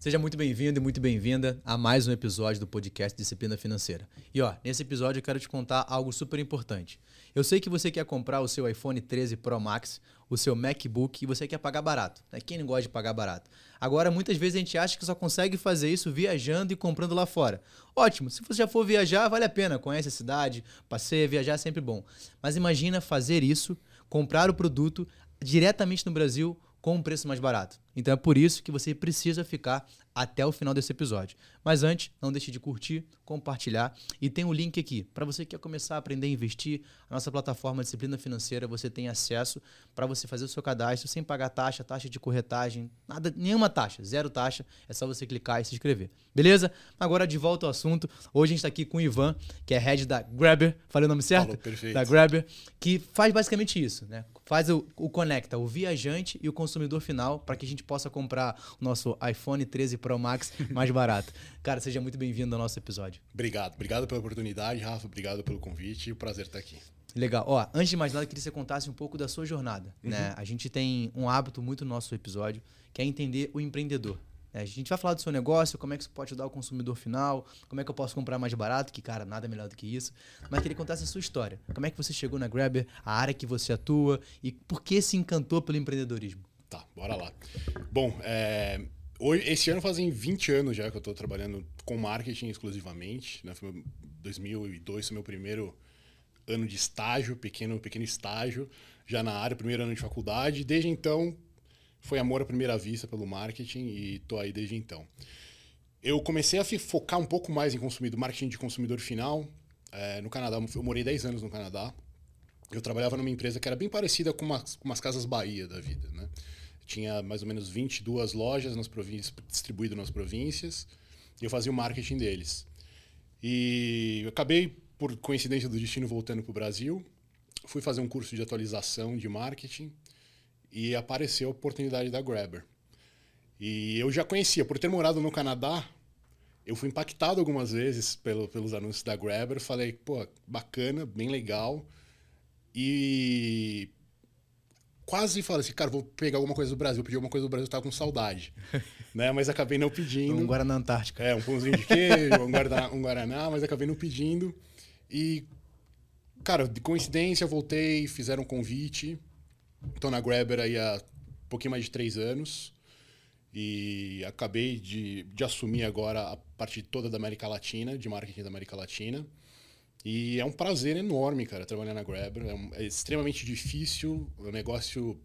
Seja muito bem-vindo e muito bem-vinda a mais um episódio do podcast Disciplina Financeira. E ó, nesse episódio eu quero te contar algo super importante. Eu sei que você quer comprar o seu iPhone 13 Pro Max, o seu MacBook e você quer pagar barato. Né? Quem não gosta de pagar barato? Agora, muitas vezes a gente acha que só consegue fazer isso viajando e comprando lá fora. Ótimo, se você já for viajar, vale a pena, conhece a cidade, passeia, viajar é sempre bom. Mas imagina fazer isso, comprar o produto diretamente no Brasil com um preço mais barato. Então é por isso que você precisa ficar até o final desse episódio. Mas antes, não deixe de curtir, compartilhar e tem um link aqui para você que quer começar a aprender a investir. A nossa plataforma Disciplina Financeira, você tem acesso para você fazer o seu cadastro sem pagar taxa, taxa de corretagem, nada, nenhuma taxa, zero taxa. É só você clicar e se inscrever. Beleza? Agora de volta ao assunto. Hoje a gente está aqui com o Ivan, que é head da Grabber, falei o nome certo? Falou, perfeito. Da Grabber, que faz basicamente isso, né? Faz o, o conecta o viajante e o consumidor final para que a gente possa comprar o nosso iPhone 13 Pro Max mais barato. Cara, seja muito bem-vindo ao nosso episódio. Obrigado. Obrigado pela oportunidade, Rafa. Obrigado pelo convite. Prazer estar aqui. Legal. Ó, antes de mais nada, eu queria que você contasse um pouco da sua jornada. Uhum. Né? A gente tem um hábito muito no nosso episódio, que é entender o empreendedor. Né? A gente vai falar do seu negócio, como é que isso pode ajudar o consumidor final, como é que eu posso comprar mais barato, que, cara, nada melhor do que isso. Mas queria contar a sua história. Como é que você chegou na Grabber, a área que você atua e por que se encantou pelo empreendedorismo? Tá, bora lá. Bom, é, hoje, esse ano fazem 20 anos já que eu estou trabalhando com marketing exclusivamente. Né? Foi 2002 foi meu primeiro ano de estágio, pequeno, pequeno estágio, já na área, primeiro ano de faculdade. Desde então, foi amor à primeira vista pelo marketing e tô aí desde então. Eu comecei a focar um pouco mais em consumidor, marketing de consumidor final é, no Canadá. Eu morei 10 anos no Canadá. Eu trabalhava numa empresa que era bem parecida com umas, com umas casas Bahia da vida, né? Tinha mais ou menos 22 lojas nas províncias, distribuídas nas províncias, e eu fazia o marketing deles. E acabei, por coincidência do destino, voltando para o Brasil. Fui fazer um curso de atualização de marketing e apareceu a oportunidade da Grabber. E eu já conhecia, por ter morado no Canadá, eu fui impactado algumas vezes pelo, pelos anúncios da Grabber. Falei, pô, bacana, bem legal. E quase falei assim, cara, vou pegar alguma coisa do Brasil. Pedi alguma coisa do Brasil, tava com saudade. né? Mas acabei não pedindo. Um Guaraná Antártica. É, um pãozinho de queijo, um, guaraná, um Guaraná, mas acabei não pedindo. E, cara, de coincidência, voltei, fizeram um convite. Estou na Grabber aí há um pouquinho mais de três anos e acabei de, de assumir agora a parte toda da América Latina, de marketing da América Latina. E é um prazer enorme, cara, trabalhar na Grabber. É, um, é extremamente difícil, é um negócio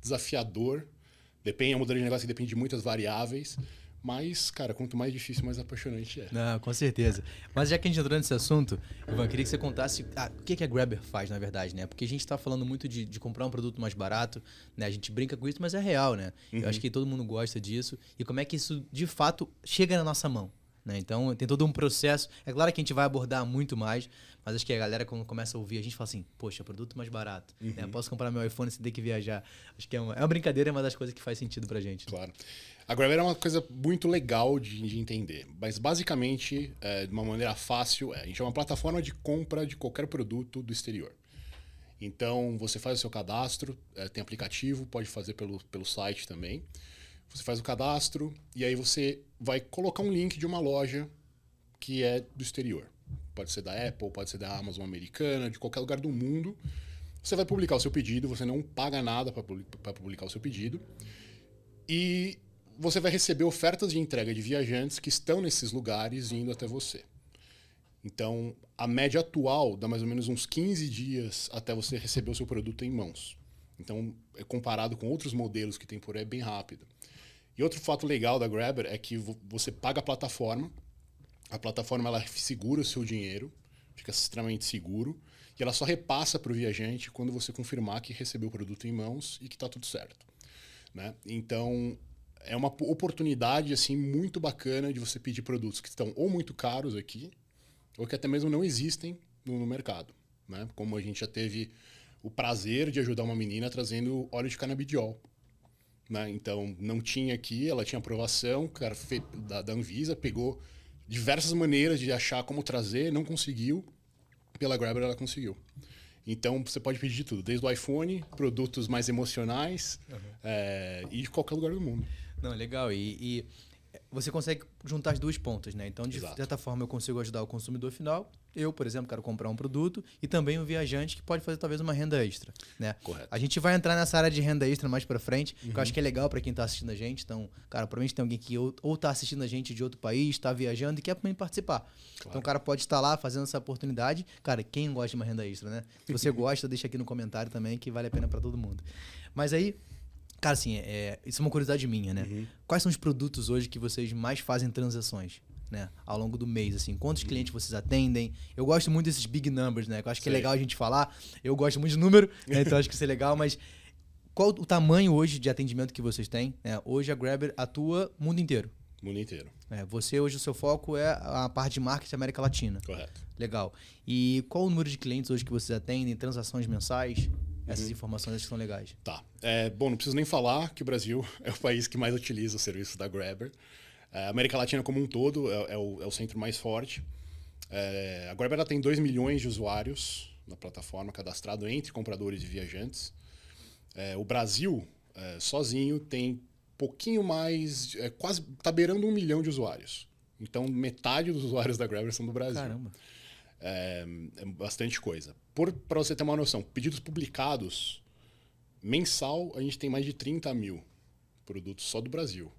desafiador. Depende, é um modelo de negócio que depende de muitas variáveis. Mas, cara, quanto mais difícil, mais apaixonante é. Não, com certeza. Mas já que a gente entrou nesse assunto, Ivan, queria que você contasse ah, o que, a Grabber faz, na verdade, né? Porque a gente está falando muito de, de, comprar um produto mais barato, né? A gente brinca com isso, mas é real, né? Uhum. Eu acho que todo mundo gosta disso. E como é que isso, de fato, chega na nossa mão? Né? Então tem todo um processo. É claro que a gente vai abordar muito mais, mas acho que a galera, quando começa a ouvir, a gente fala assim: Poxa, produto mais barato. Né? Uhum. Né? Posso comprar meu iPhone sem ter que viajar. Acho que é uma, é uma brincadeira, é uma das coisas que faz sentido pra gente. Claro. A Grabber é uma coisa muito legal de, de entender, mas basicamente, é, de uma maneira fácil, é, a gente é uma plataforma de compra de qualquer produto do exterior. Então, você faz o seu cadastro, é, tem aplicativo, pode fazer pelo, pelo site também. Você faz o cadastro e aí você vai colocar um link de uma loja que é do exterior. Pode ser da Apple, pode ser da Amazon americana, de qualquer lugar do mundo. Você vai publicar o seu pedido, você não paga nada para publicar o seu pedido. E você vai receber ofertas de entrega de viajantes que estão nesses lugares indo até você. Então, a média atual dá mais ou menos uns 15 dias até você receber o seu produto em mãos. Então, é comparado com outros modelos que tem por aí, é bem rápido. E outro fato legal da Grabber é que você paga a plataforma, a plataforma ela segura o seu dinheiro, fica extremamente seguro, e ela só repassa para o viajante quando você confirmar que recebeu o produto em mãos e que está tudo certo. Né? Então, é uma oportunidade assim muito bacana de você pedir produtos que estão ou muito caros aqui, ou que até mesmo não existem no, no mercado. Né? Como a gente já teve o prazer de ajudar uma menina trazendo óleo de canabidiol. Né? Então, não tinha aqui, ela tinha aprovação cara, da, da Anvisa, pegou diversas maneiras de achar como trazer, não conseguiu. Pela Grabber ela conseguiu. Então você pode pedir de tudo, desde o iPhone, produtos mais emocionais uhum. é, e de qualquer lugar do mundo. Não, legal. E, e você consegue juntar as duas pontas, né? Então, de Exato. certa forma, eu consigo ajudar o consumidor final. Eu, por exemplo, quero comprar um produto e também o viajante que pode fazer talvez uma renda extra, né? Correto. A gente vai entrar nessa área de renda extra mais pra frente, que Uhum. eu acho que é legal pra quem tá assistindo a gente. Então, cara, provavelmente tem alguém que ou, ou tá assistindo a gente de outro país, tá viajando e quer também participar. Então, o cara pode estar lá fazendo essa oportunidade. Cara, quem gosta de uma renda extra, né? Se você gosta, deixa aqui no comentário também, que vale a pena pra todo mundo. Mas aí, cara, assim, é, isso é uma curiosidade minha, né? Uhum. Quais são os produtos hoje que vocês mais fazem transações? Né, ao longo do mês, assim, quantos clientes vocês atendem? Eu gosto muito desses big numbers, né? Que eu acho que é legal a gente falar. Eu gosto muito de número, né, então acho que isso é legal, mas qual o tamanho hoje de atendimento que vocês têm? né? Hoje a Grabber atua mundo inteiro. Mundo inteiro. né? você hoje o seu foco é a parte de marketing América Latina. Correto. Legal. E qual o número de clientes hoje que vocês atendem? Transações mensais? Uhum. Essas informações acho que são legais. Tá. É, bom, não preciso nem falar que o Brasil é o país que mais utiliza o serviço da Grabber. É, a América Latina como um todo é, é o, é o centro mais forte. É, a Grabber tem 2 milhões de usuários na plataforma cadastrado entre compradores e viajantes. É, o Brasil, sozinho, tem pouquinho mais, quase, tá beirando um milhão de usuários. Então, metade dos usuários da Grabber são do Brasil. Caramba. É, é bastante coisa. Para você ter uma noção, pedidos publicados, mensal, a gente tem mais de 30 mil produtos só do Brasil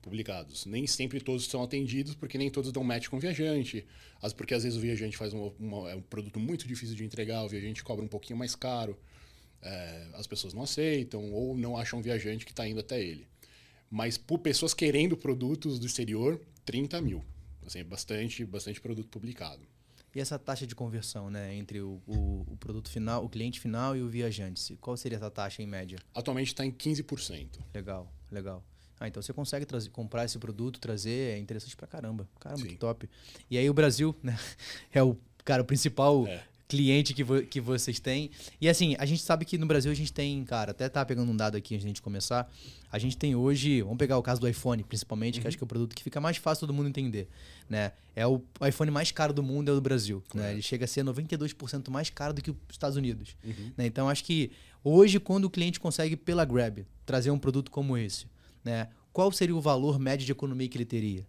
publicados. Nem sempre todos são atendidos, porque nem todos dão match com o viajante. As, porque às vezes o viajante faz uma, uma- é um produto muito difícil de entregar, o viajante cobra um pouquinho mais caro. É, as pessoas não aceitam ou não acham o viajante que está indo até ele. Mas por pessoas querendo produtos do exterior, 30 mil. Assim, bastante, bastante produto publicado. E essa taxa de conversão, né, entre o, o, o produto final, o cliente final e o viajante? Qual seria essa taxa em média? Atualmente está em 15%. Legal, legal. Ah, então você consegue trazer, comprar esse produto, trazer, é interessante pra caramba. Caramba, Sim. que top. E aí o Brasil, né, é o, cara, o principal É. cliente que, vo- que vocês têm. E assim, a gente sabe que no Brasil a gente tem, cara, até tá pegando um dado aqui antes de a gente começar, a gente tem hoje, vamos pegar o caso do iPhone, principalmente, que acho que é o produto que fica mais fácil todo mundo entender, né? É o iPhone mais caro do mundo é o do Brasil, né? Correto. Ele chega a ser 92% mais caro do que os Estados Unidos. Uhum. Né? Então, acho que hoje, quando o cliente consegue, pela Grab, trazer um produto como esse, né? qual seria o valor médio de economia que ele teria?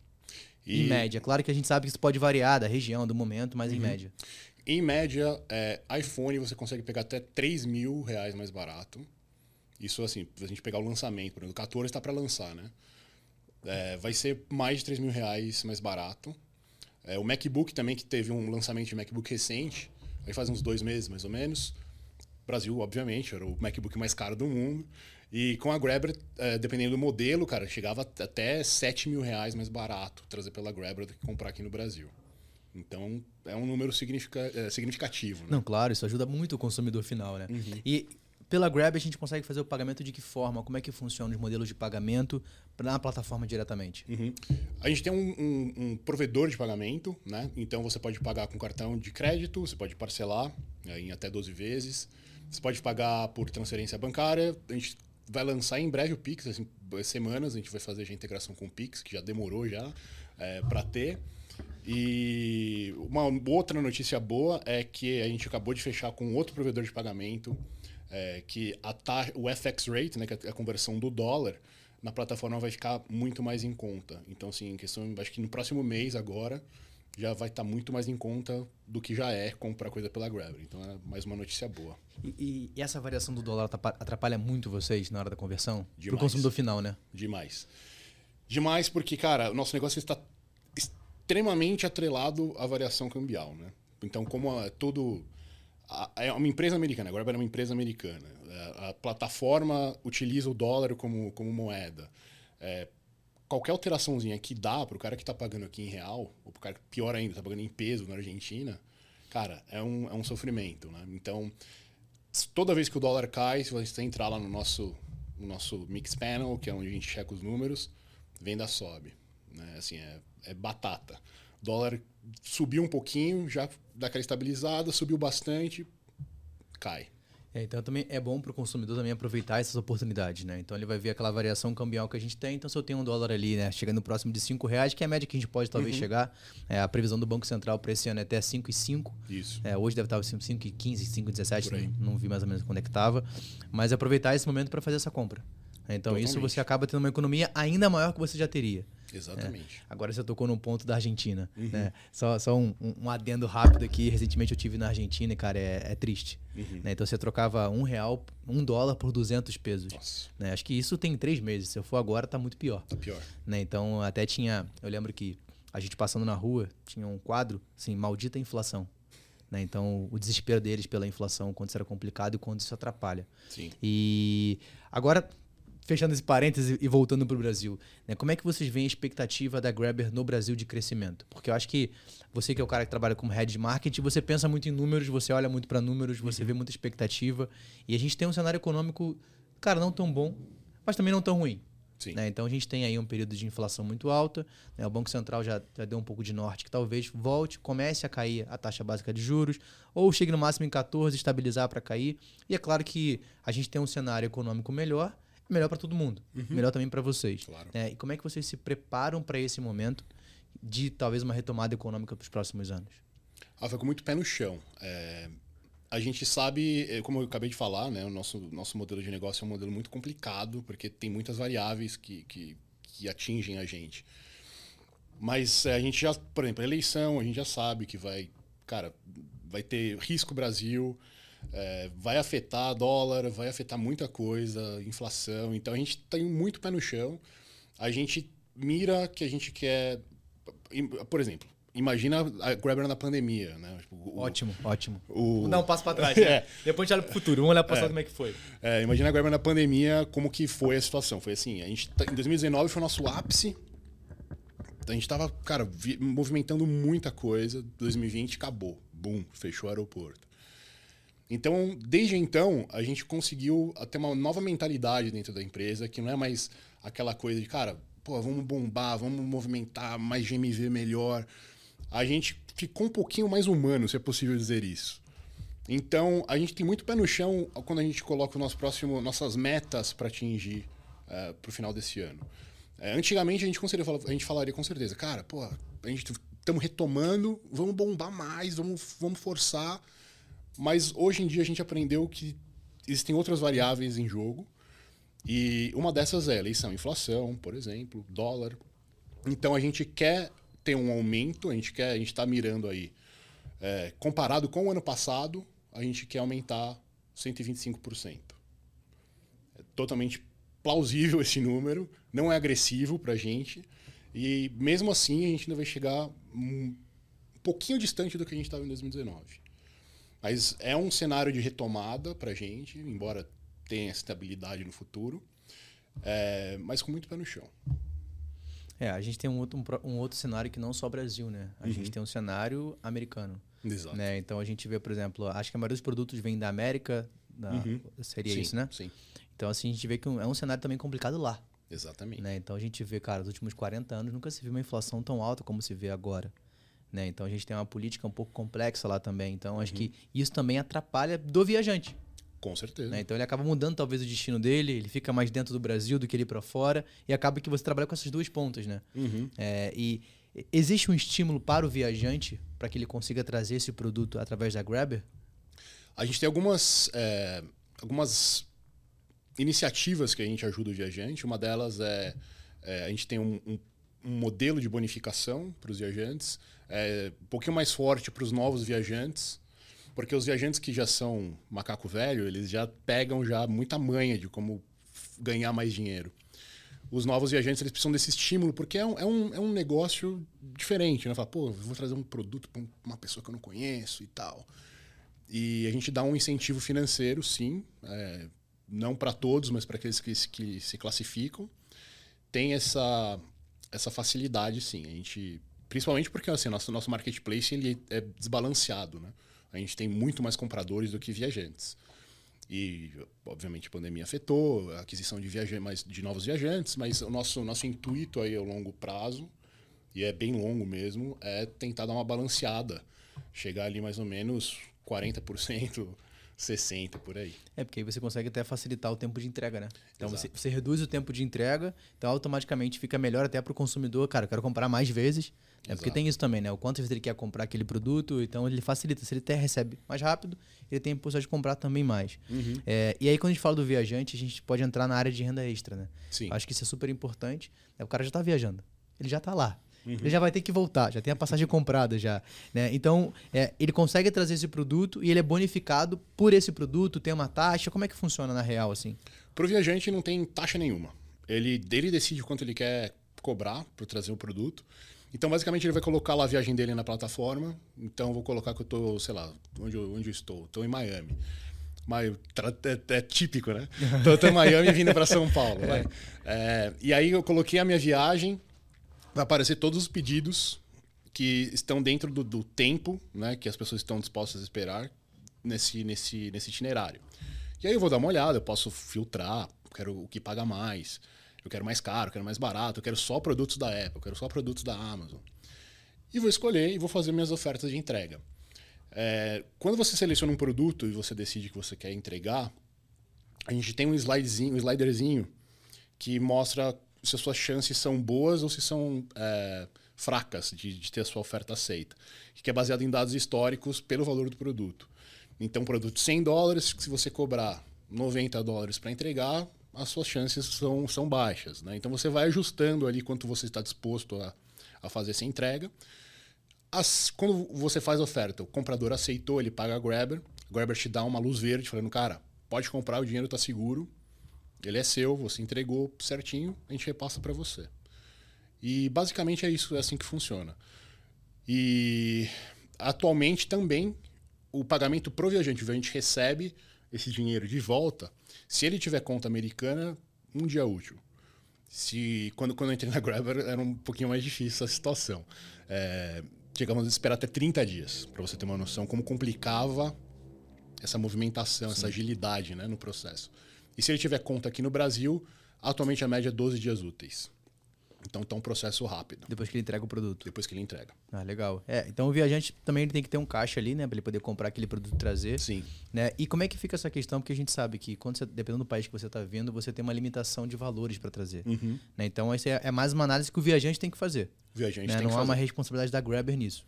E, Em média. Claro que a gente sabe que isso pode variar da região, do momento, mas em média. Em média, é, iPhone você consegue pegar até 3 mil reais mais barato. Isso, assim, a gente pegar o lançamento, por exemplo, o 14 está para lançar, né? É, vai ser mais de 3 mil reais mais barato. É, o MacBook também, que teve um lançamento de MacBook recente, aí faz uns dois meses mais ou menos. Brasil, obviamente, era o MacBook mais caro do mundo. E com a Grabber, é, dependendo do modelo, cara, chegava até 7 mil reais mais barato trazer pela Grabber do que comprar aqui no Brasil. Então, é um número é, significativo. Né? Não, claro, isso ajuda muito o consumidor final, né? Uhum. E pela Grab a gente consegue fazer o pagamento de que forma? Como é que funciona os modelos de pagamento na plataforma diretamente? Uhum. A gente tem um, um- um provedor de pagamento, né? Então você pode pagar com cartão de crédito, você pode parcelar né, em até 12 vezes, você pode pagar por transferência bancária. A gente vai lançar em breve o Pix, assim, semanas a gente vai fazer a integração com o Pix, que já demorou já para ter. E uma outra notícia boa é que a gente acabou de fechar com outro provedor de pagamento, é, que a ta- o FX rate, né, que é a conversão do dólar, na plataforma vai ficar muito mais em conta. Então, assim, em questão, acho que no próximo mês agora já vai estar muito mais em conta do que já é comprar coisa pela Grabber. Então, é mais uma notícia boa. E, e- essa variação do dólar atrapa- atrapalha muito vocês na hora da conversão? Para o Demais. consumidor final, né? Demais. Demais porque, cara, o nosso negócio está extremamente atrelado à variação cambial, né? Então, como é todo... É uma empresa americana, agora é uma empresa americana. A, a plataforma utiliza o dólar como, como moeda. É, qualquer alteraçãozinha que dá para o cara que está pagando aqui em real, ou para o cara que, pior ainda, está pagando em peso na Argentina, cara, é um, é um sofrimento, né? Então, toda vez que o dólar cai, se você entrar lá no nosso, no nosso Mix Panel, que é onde a gente checa os números, venda sobe. Né? Assim, é, é batata. O dólar subiu um pouquinho, já dá aquela estabilizada, subiu bastante, cai. É, então também é bom para o consumidor também aproveitar essas oportunidades, né? Então ele vai ver aquela variação cambial que a gente tem. Então se eu tenho um dólar ali, né, chegando próximo de 5 reais, que é a média que a gente pode talvez chegar, é, a previsão do Banco Central para esse ano é até 5,5. Isso. É, hoje deve estar 5,15, 5,17, Por aí. não, não vi mais ou menos quando é que estava. Mas aproveitar esse momento para fazer essa compra. Então isso Totalmente. você acaba tendo uma economia ainda maior que você já teria. Exatamente. Agora você tocou num ponto da Argentina. Uhum. Né? Só, só um, um- adendo rápido aqui. Recentemente eu tive na Argentina e, cara, é, é triste. Uhum. Né? Então você trocava um real, um dólar por 200 pesos. Nossa, Né? Acho que isso tem três meses. Se eu for agora, tá muito pior. tá pior. Né? Então até tinha. Eu lembro que a gente passando na rua tinha um quadro, assim, maldita inflação. Né? Então o desespero deles pela inflação, quanto isso era complicado e quanto isso atrapalha. Sim. E agora, fechando esse parêntese e voltando para o Brasil, né, como é que vocês veem a expectativa da Grabber no Brasil de crescimento? Porque eu acho que você que é o cara que trabalha como head de marketing, você pensa muito em números, você olha muito para números, você vê muita expectativa. E a gente tem um cenário econômico, cara, não tão bom, mas também não tão ruim. Né? Então a gente tem aí um período de inflação muito alta. né? O Banco Central já, já deu um pouco de norte que talvez volte, comece a cair a taxa básica de juros, ou chegue no máximo em 14, estabilizar para cair. E é claro que a gente tem um cenário econômico melhor, melhor para todo mundo, melhor também para vocês. Claro. né? E como é que vocês se preparam para esse momento de talvez uma retomada econômica para os próximos anos? Ah, foi com muito pé no chão. É, a gente sabe, eh, como eu acabei de falar, né, o nosso, nosso modelo de negócio é um modelo muito complicado, porque tem muitas variáveis que, que, que atingem a gente. Mas eh, a gente já, por exemplo, a eleição, a gente já sabe que vai, cara, vai ter risco Brasil, eh, vai afetar dólar, vai afetar muita coisa, inflação. Então a gente tem muito pé no chão. A gente mira que a gente quer, por exemplo, imagina a Grabber na pandemia, né? Tipo, o- Ótimo, ótimo. o- um passo para trás. Né? É. Depois a gente olha para o futuro, vamos olhar para como é que foi. É, imagina agora na pandemia como que foi a situação. Foi assim, a gente tá- em 2019 foi o nosso ápice. A gente tava, cara, vi- movimentando muita coisa. 2020 acabou. Bum, fechou o aeroporto. Então, desde então, a gente conseguiu ter uma nova mentalidade dentro da empresa, que não é mais aquela coisa de, cara, pô, vamos bombar, vamos movimentar mais GMV melhor. A gente ficou um pouquinho mais humano, se é possível dizer isso. Então, a gente tem muito pé no chão quando a gente coloca o nosso próximo, nossas metas para atingir para o final desse ano. É, antigamente, a gente, a gente falaria com certeza, cara, pô, a gente estamos retomando, vamos bombar mais, vamos, vamos forçar. Mas hoje em dia a gente aprendeu que existem outras variáveis em jogo. E uma dessas é eleição, inflação, por exemplo, dólar. Então a gente quer ter um aumento, a gente quer, a gente está mirando aí, é, comparado com o ano passado, a gente quer aumentar 125%. É totalmente plausível esse número, não é agressivo para a gente. E mesmo assim a gente ainda vai chegar um pouquinho distante do que a gente estava em 2019. Mas é um cenário de retomada para a gente, embora tenha estabilidade no futuro, é, mas com muito pé no chão. É, a gente tem um outro, um um outro cenário que não só Brasil, né? A gente tem um cenário americano. Exato. Né? Então a gente vê, por exemplo, acho que a maioria dos produtos vem da América, da- seria Sim, isso, né? Sim, Então assim, a gente vê que é um cenário também complicado lá. exatamente. Né? Então a gente vê, cara, nos últimos 40 anos nunca se viu uma inflação tão alta como se vê agora. Né? Então a gente tem uma política um pouco complexa lá também. Então acho que isso também atrapalha do viajante. Com certeza. né? Então ele acaba mudando talvez o destino dele, ele fica mais dentro do Brasil do que ele para fora e acaba que você trabalha com essas duas pontas, né? Uhum. É, e existe um estímulo para o viajante para que ele consiga trazer esse produto através da Grabber? A gente tem algumas, é, algumas iniciativas que a gente ajuda o viajante. Uma delas é, é, a gente tem um, um- um modelo de bonificação para os viajantes, é, um pouquinho mais forte para os novos viajantes, porque os viajantes que já são macaco velho, eles já pegam já muita manha de como ganhar mais dinheiro. Os novos viajantes eles precisam desse estímulo, porque é um, é um, é um negócio diferente. Né? Fala, pô, vou trazer um produto para uma pessoa que eu não conheço e tal. E a gente dá um incentivo financeiro, sim, é, não para todos, mas para aqueles que, que se classificam. Tem essa, essa facilidade, sim. A gente, principalmente porque assim, nosso, nosso marketplace ele é desbalanceado. Né? A gente tem muito mais compradores do que viajantes. E, obviamente, a pandemia afetou a aquisição de, viaja mais, de novos viajantes, mas o nosso, nosso intuito aí ao longo prazo, e é bem longo mesmo, é tentar dar uma balanceada. Chegar ali mais ou menos 40% 60 por aí. É, porque aí você consegue até facilitar o tempo de entrega, né? Então você, você reduz o tempo de entrega, então automaticamente fica melhor até para o consumidor. Cara, eu quero comprar mais vezes. Né? Porque tem isso também, né? O vezes ele quer comprar aquele produto, então ele facilita. Se ele até recebe mais rápido, ele tem a possibilidade de comprar também mais. Uhum. É, e aí, quando a gente fala do viajante, a gente pode entrar na área de renda extra, né? Sim. Acho que isso é super importante. né? O cara já está viajando, ele já está lá. Uhum. Ele já vai ter que voltar, já tem a passagem comprada já. Né? Então, é, ele consegue trazer esse produto e ele é bonificado por esse produto, tem uma taxa. Como é que funciona na real, assim? Para o viajante não tem taxa nenhuma. Ele, ele decide quanto ele quer cobrar para trazer o produto. Então, basicamente, ele vai colocar lá a viagem dele na plataforma. Então, eu vou colocar que eu estou, sei lá, onde eu, onde eu estou? Estou em Miami. Mas é, é típico, né? Então, eu estou em Miami vindo para São Paulo. vai. É, e aí, eu coloquei a minha viagem. Vai aparecer todos os pedidos que estão dentro do, do tempo né, que as pessoas estão dispostas a esperar nesse, nesse, nesse itinerário. E aí eu vou dar uma olhada, eu posso filtrar, quero o que paga mais, eu quero mais caro, eu quero mais barato, eu quero só produtos da Apple, eu quero só produtos da Amazon. E vou escolher e vou fazer minhas ofertas de entrega. É, quando você seleciona um produto e você decide que você quer entregar, a gente tem um slidezinho, um sliderzinho que mostra se as suas chances são boas ou se são é, fracas de, de ter a sua oferta aceita, que é baseado em dados históricos pelo valor do produto. Então, produto de 100 dólares, se você cobrar 90 dólares para entregar, as suas chances são, são baixas. Né? Então, você vai ajustando ali quanto você está disposto a, a fazer essa entrega. As- quando você faz a oferta, o comprador aceitou, ele paga a Grabber, a Grabber te dá uma luz verde, falando, cara, pode comprar, o dinheiro está seguro, ele é seu, você entregou certinho, a gente repassa para você. E basicamente é isso, é assim que funciona. E atualmente também o pagamento pro viajante, o viajante recebe esse dinheiro de volta, se ele tiver conta americana, um dia útil. Se quando, quando eu entrei na Grabber era um pouquinho mais difícil essa situação. É, chegamos a esperar até 30 dias, para você ter uma noção como complicava essa movimentação, essa agilidade né, no processo. E se ele tiver conta aqui no Brasil, atualmente a média é 12 dias úteis. Então está um processo rápido, Depois que ele entrega o produto. depois que ele entrega. Ah, legal. É, então o viajante também tem que ter um caixa ali, né? Para ele poder comprar aquele produto e trazer. Sim. Né? E como é que fica essa questão? Porque a gente sabe que, quando você, dependendo do país que você está vindo, você tem uma limitação de valores para trazer. Uhum. Né? Então, essa é, é mais uma análise que o viajante tem que fazer. O viajante né? tem Não que há fazer. uma responsabilidade da Grabber nisso.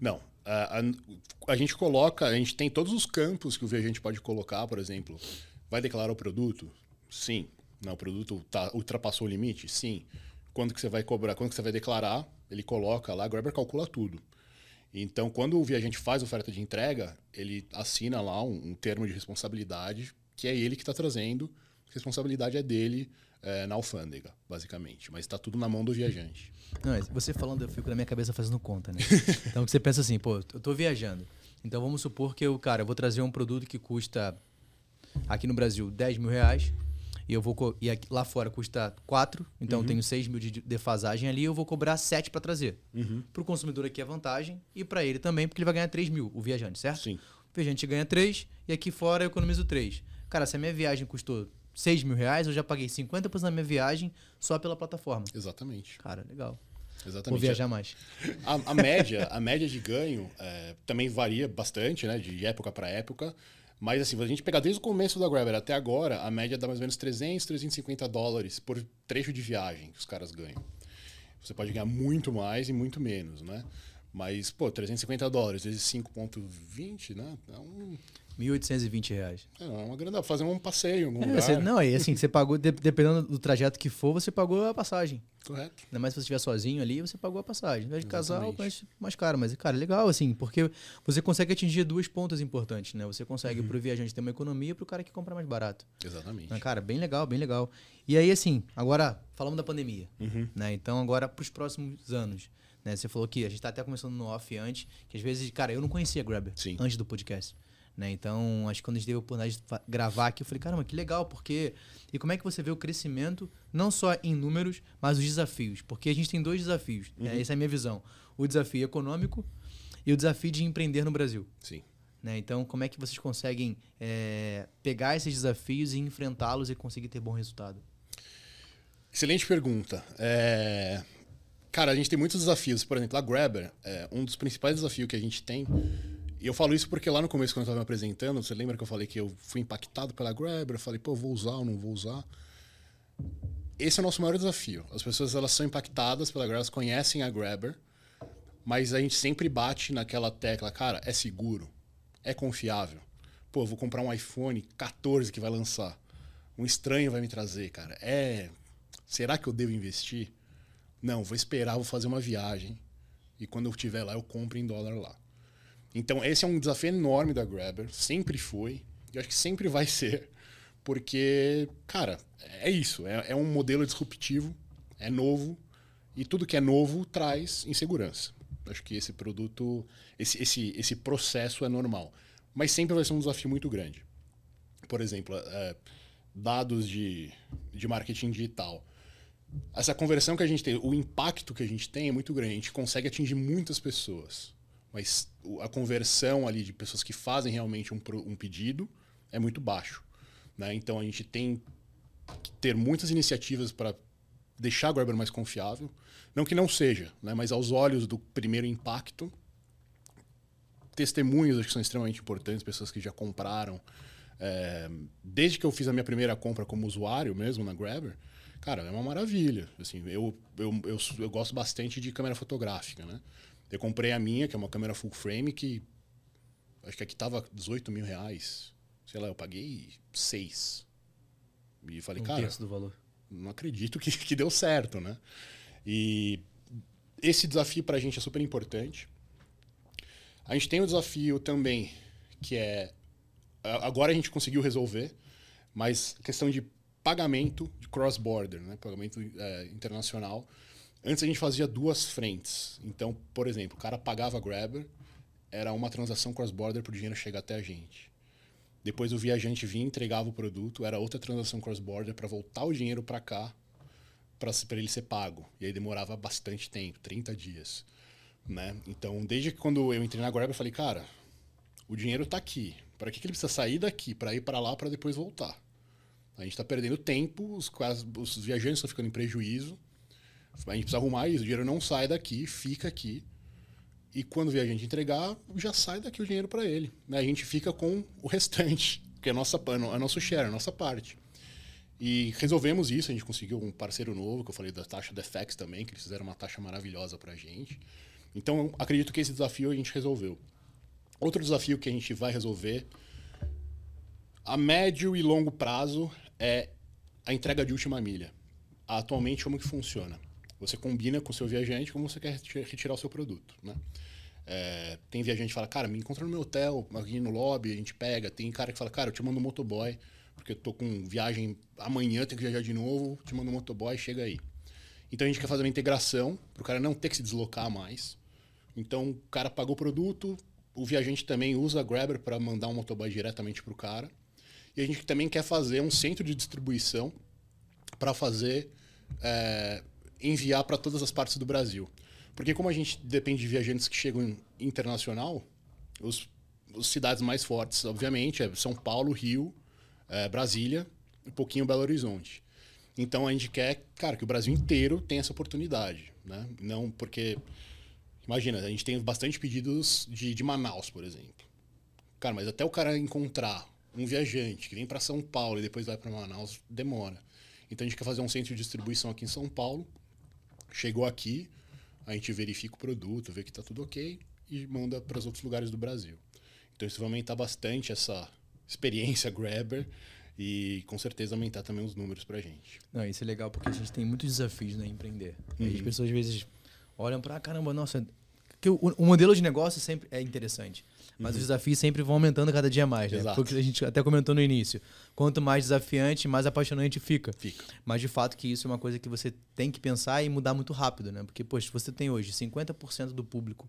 Não. A, a- a gente coloca, a gente tem todos os campos que o viajante pode colocar, por exemplo. Vai declarar o produto? Sim. Não, o produto tá, ultrapassou o limite? Sim. Quando que você vai cobrar? Quando que você vai declarar? Ele coloca lá, a Grabber calcula tudo. Então, quando o viajante faz oferta de entrega, ele assina lá um, um termo de responsabilidade, que é ele que está trazendo, a responsabilidade é dele eh, na alfândega, basicamente. Mas está tudo na mão do viajante. Não, é, você falando, eu fico na minha cabeça fazendo conta, né? Então você pensa assim, pô, eu tô viajando. Então vamos supor que eu, cara, eu vou trazer um produto que custa aqui no Brasil 10 mil reais. E eu vou e aqui- lá fora custa 4, então eu tenho 6 mil de de defasagem ali, eu vou cobrar 7 para trazer. Para o consumidor aqui é vantagem e para ele também, porque ele vai ganhar 3 mil, o viajante, certo? Sim. O viajante ganha 3 e aqui fora eu economizo 3. Cara, se a minha viagem custou 6 mil reais, eu já paguei 50% da minha viagem só pela plataforma. Exatamente. Cara, legal. Exatamente. Vou viajar mais. A, a média, a média de ganho é, também varia bastante, né? De época para época. Mas assim, a gente pegar desde o começo da Grabber até agora, a média dá mais ou menos 300, 350 dólares por trecho de viagem que os caras ganham. Você pode ganhar muito mais e muito menos, né? Mas, pô, 350 dólares vezes 5,20, né? É, um, 1.820 reais. é uma grana. dá pra Fazer um passeio em algum É, lugar. você, não, aí assim, você pagou, de- dependendo do trajeto que for, você pagou a passagem. Correto. Ainda mais se você estiver sozinho ali, você pagou a passagem. Ao invés de casal, mais, mais caro. Mas, cara, legal, assim, porque você consegue atingir duas pontas importantes, né? Você consegue pro viajante ter uma economia e pro cara que compra mais barato. Exatamente. Né, Cara, bem legal, bem legal. E aí, assim, agora, falamos da pandemia. Uhum. Né? Então, agora, pros próximos anos. Né? Você falou que a gente tá até começando no off antes, que às vezes, cara, eu não conhecia Grabber Sim. antes do podcast. Né? Então, acho que quando a gente teve a oportunidade de gravar aqui, eu falei, caramba, que legal, porque. E como é que você vê o crescimento, não só em números, mas os desafios? Porque a gente tem dois desafios. né? Essa é a minha visão: o desafio econômico e o desafio de empreender no Brasil. Sim. Né? Então, como é que vocês conseguem é, pegar esses desafios e enfrentá-los e conseguir ter bom resultado? Excelente pergunta. É, Cara, a gente tem muitos desafios. Por exemplo, a Grabber, é, um dos principais desafios que a gente tem, E eu falo isso porque lá no começo, quando eu estava me apresentando, você lembra que eu falei que eu fui impactado pela Grabber? Eu falei, pô, vou usar ou não vou usar? Esse é o nosso maior desafio. As pessoas elas são impactadas pela Grabber, elas conhecem a Grabber, mas a gente sempre bate naquela tecla, cara, é seguro, é confiável. Pô, eu vou comprar um iPhone 14 que vai lançar. Um estranho vai me trazer, cara. É. Será que eu devo investir? Não, vou esperar, vou fazer uma viagem. E quando eu estiver lá, eu compro em dólar lá. Então, esse é um desafio enorme da Grabber. Sempre foi. E acho que sempre vai ser. Porque, cara, é isso. É, é um modelo disruptivo, é novo. E tudo que é novo traz insegurança. Acho que esse produto, esse, esse, esse processo é normal. Mas sempre vai ser um desafio muito grande. Por exemplo, é, dados de, de marketing digital. Essa conversão que a gente tem, o impacto que a gente tem é muito grande. A gente consegue atingir muitas pessoas. Mas a conversão ali de pessoas que fazem realmente um, um pedido é muito baixo. Né? Então a gente tem que ter muitas iniciativas para deixar a Grabber mais confiável. Não que não seja, né? mas aos olhos do primeiro impacto, testemunhos acho que são extremamente importantes, pessoas que já compraram. É, desde que eu fiz a minha primeira compra como usuário mesmo na Grabber, cara, é uma maravilha. Assim, eu, eu, eu, eu gosto bastante de câmera fotográfica, né? Eu comprei a minha, que é uma câmera full frame, que acho que aqui tava 18 mil reais. Sei lá, eu paguei 6. E falei, um cara. do valor. Não acredito que, que deu certo, né? E esse desafio para a gente é super importante. A gente tem um desafio também, que é. Agora a gente conseguiu resolver, mas questão de pagamento de cross-border, né? pagamento é, internacional. Antes a gente fazia duas frentes. Então, por exemplo, o cara pagava Grabber, era uma transação cross-border para o dinheiro chegar até a gente. Depois o viajante vinha, entregava o produto, era outra transação cross-border para voltar o dinheiro para cá, para ele ser pago. E aí demorava bastante tempo, 30 dias. Né? Então, desde que quando eu entrei na Grab, eu falei, cara, o dinheiro está aqui. Para que, que ele precisa sair daqui para ir para lá para depois voltar? A gente está perdendo tempo, os, os viajantes estão ficando em prejuízo. A gente precisa arrumar isso. O dinheiro não sai daqui, fica aqui. E quando o viajante entregar, já sai daqui o dinheiro para ele. Né? A gente fica com o restante, que é, nossa, é nosso share, é a nossa parte. E resolvemos isso, a gente conseguiu um parceiro novo, que eu falei da taxa da FX também, que eles fizeram uma taxa maravilhosa para a gente. Então, acredito que esse desafio a gente resolveu. Outro desafio que a gente vai resolver a médio e longo prazo é a entrega de última milha. Atualmente, como que funciona? Você combina com o seu viajante como você quer retirar o seu produto, né? É, tem viajante que fala, cara, me encontra no meu hotel, aqui no lobby, a gente pega. Tem cara que fala, cara, eu te mando um motoboy, porque eu tô com viagem amanhã, tenho que viajar de novo, te mando um motoboy, chega aí. Então a gente quer fazer uma integração para o cara não ter que se deslocar mais. Então o cara pagou o produto, o viajante também usa a Grabber para mandar um motoboy diretamente para o cara. E a gente também quer fazer um centro de distribuição para fazer é, enviar para todas as partes do Brasil. Porque como a gente depende de viajantes que chegam internacional, os, as cidades mais fortes, obviamente, é São Paulo, Rio, é, Brasília um pouquinho Belo Horizonte. Então a gente quer, cara, que o Brasil inteiro tenha essa oportunidade, né? Não porque imagina, a gente tem bastante pedidos de, de Manaus, por exemplo. Cara, mas até o cara encontrar um viajante que vem para São Paulo e depois vai para Manaus, demora. Então a gente quer fazer um centro de distribuição aqui em São Paulo Chegou aqui, a gente verifica o produto, vê que está tudo ok e manda para os outros lugares do Brasil. Então isso vai aumentar bastante essa experiência Grabber e com certeza aumentar também os números para a gente. Não, isso é legal porque a gente tem muitos desafios né, em empreender. Uhum. As pessoas às vezes olham para caramba, nossa, que o, o, modelo de negócio sempre é interessante. Mas uhum. os desafios sempre vão aumentando cada dia mais, né? Porque a gente até comentou no início. Quanto mais desafiante, mais apaixonante fica. Fica. Mas de fato que isso é uma coisa que você tem que pensar e mudar muito rápido, né? Porque, poxa, você tem hoje 50% do público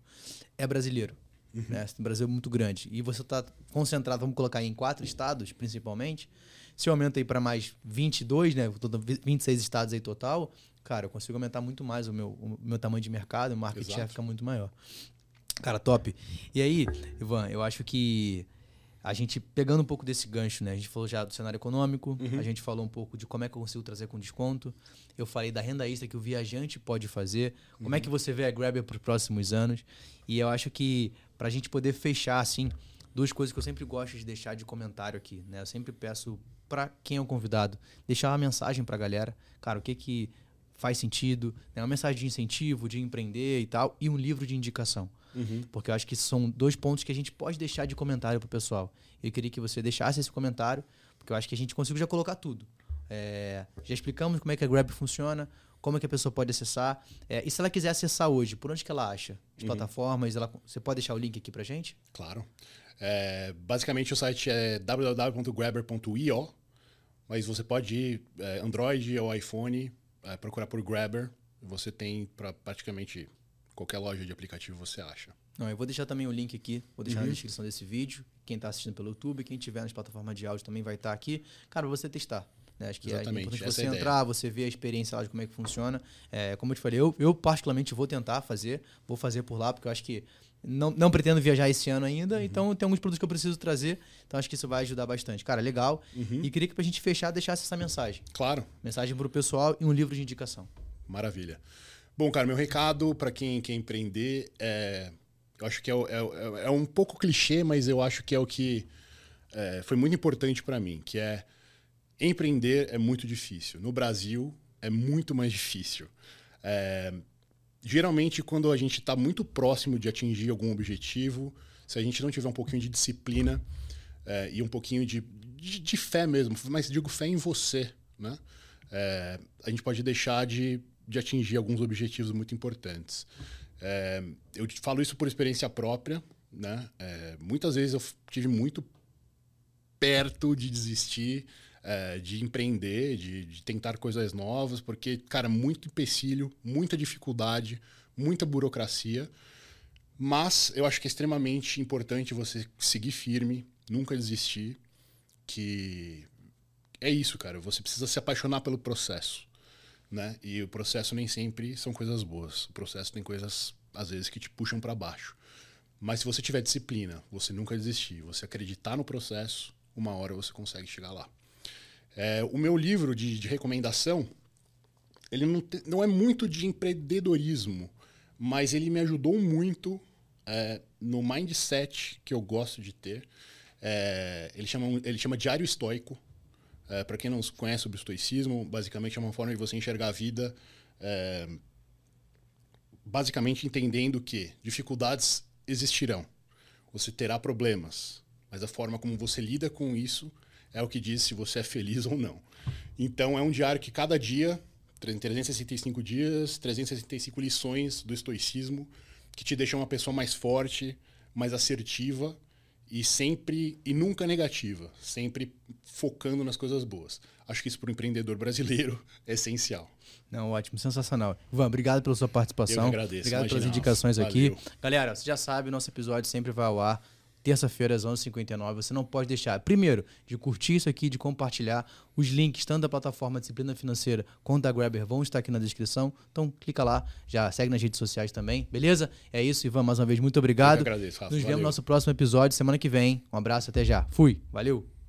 é brasileiro. Uhum. Né? O Brasil é muito grande. E você está concentrado, vamos colocar em quatro estados, principalmente. Se eu aumento aí para mais 22, né? 26 estados aí total, cara, eu consigo aumentar muito mais o meu, o meu tamanho de mercado, o market Exato. share fica muito maior. Cara, top. E aí, Ivan, eu acho que a gente pegando um pouco desse gancho, né? A gente falou já do cenário econômico, uhum. a gente falou um pouco de como é que eu consigo trazer com desconto. Eu falei da renda extra que o viajante pode fazer. Como é uhum. é que você vê a Grabber para os próximos anos? E eu acho que para a gente poder fechar, assim, duas coisas que eu sempre gosto de deixar de comentário aqui, né? Eu sempre peço para quem é o convidado deixar uma mensagem para a galera, cara, o que que faz sentido, né? uma mensagem de incentivo, de empreender e tal, e um livro de indicação. Uhum. Porque eu acho que são dois pontos que a gente pode deixar de comentário pro pessoal. Eu queria que você deixasse esse comentário, porque eu acho que a gente conseguiu já colocar tudo. É, já explicamos como é que a Grab funciona, como é que a pessoa pode acessar. É, e se ela quiser acessar hoje, por onde que ela acha? As uhum. plataformas? Ela, você pode deixar o link aqui pra gente? Claro. É, basicamente o site é www.grabber.io, mas você pode ir é, Android ou iPhone, é, procurar por Grabber, você tem para praticamente qualquer loja de aplicativo você acha. Não, eu vou deixar também o link aqui, vou deixar uhum. na descrição desse vídeo. Quem está assistindo pelo YouTube, quem tiver nas plataformas de áudio também vai estar tá aqui. Cara, você testar. Né? Acho que Exatamente. é importante Essa você é entrar, você ver a experiência lá de como é que funciona. É, como eu te falei, eu, eu particularmente vou tentar fazer, vou fazer por lá, porque eu acho que não, não pretendo viajar esse ano ainda, uhum. então tem alguns produtos que eu preciso trazer. Então acho que isso vai ajudar bastante. Cara, legal. Uhum. E queria que pra gente fechar, deixasse essa mensagem. Claro. Mensagem pro pessoal e um livro de indicação. Maravilha. Bom, cara, meu recado para quem quer empreender é. Eu acho que é, é, é, um pouco clichê, mas eu acho que é o que é, foi muito importante para mim, que é empreender é muito difícil. No Brasil é muito mais difícil. É, geralmente, quando a gente está muito próximo de atingir algum objetivo, se a gente não tiver um pouquinho de disciplina é, e um pouquinho de, de, de, fé mesmo, mas digo fé em você, né? É, a gente pode deixar de, de atingir alguns objetivos muito importantes. É, eu falo isso por experiência própria, né? É, muitas vezes eu tive muito perto de desistir, é, de empreender, de, de, tentar coisas novas, porque, cara, muito empecilho, muita dificuldade, muita burocracia. Mas eu acho que é extremamente importante você seguir firme, nunca desistir, que é isso, cara. Você precisa se apaixonar pelo processo, né? E o processo nem sempre são coisas boas. O processo tem coisas às vezes que te puxam para baixo. Mas se você tiver disciplina, você nunca desistir, você acreditar no processo, uma hora você consegue chegar lá. É, o meu livro de, de recomendação, ele não, te, não, é muito de empreendedorismo, mas ele me ajudou muito é, no mindset que eu gosto de ter. É, ele, chama, ele chama Diário Estoico. É, Para quem não conhece sobre o estoicismo, basicamente é uma forma de você enxergar a vida, é, basicamente entendendo que dificuldades existirão, você terá problemas, mas a forma como você lida com isso é o que diz se você é feliz ou não. Então é um diário que cada dia, 365 dias, 365 lições do estoicismo que te deixam uma pessoa mais forte, mais assertiva e sempre e nunca negativa, sempre focando nas coisas boas. Acho que isso para o empreendedor brasileiro é essencial. Não, ótimo, sensacional. Ivan, obrigado pela sua participação. Eu agradeço. Obrigado pelas indicações aqui. Galera, você já sabe, nosso episódio sempre vai ao ar terça-feira às 11h59. Você não pode deixar, primeiro, de curtir isso aqui, de compartilhar. Os links, tanto da plataforma Disciplina Financeira quanto da Grabber, vão estar aqui na descrição. Então, clica lá, já segue nas redes sociais também, beleza? É isso, Ivan, mais uma vez, muito obrigado. Eu agradeço, Rafa. Nos vemos no nosso próximo episódio semana que vem. Um abraço, até já. Fui, valeu!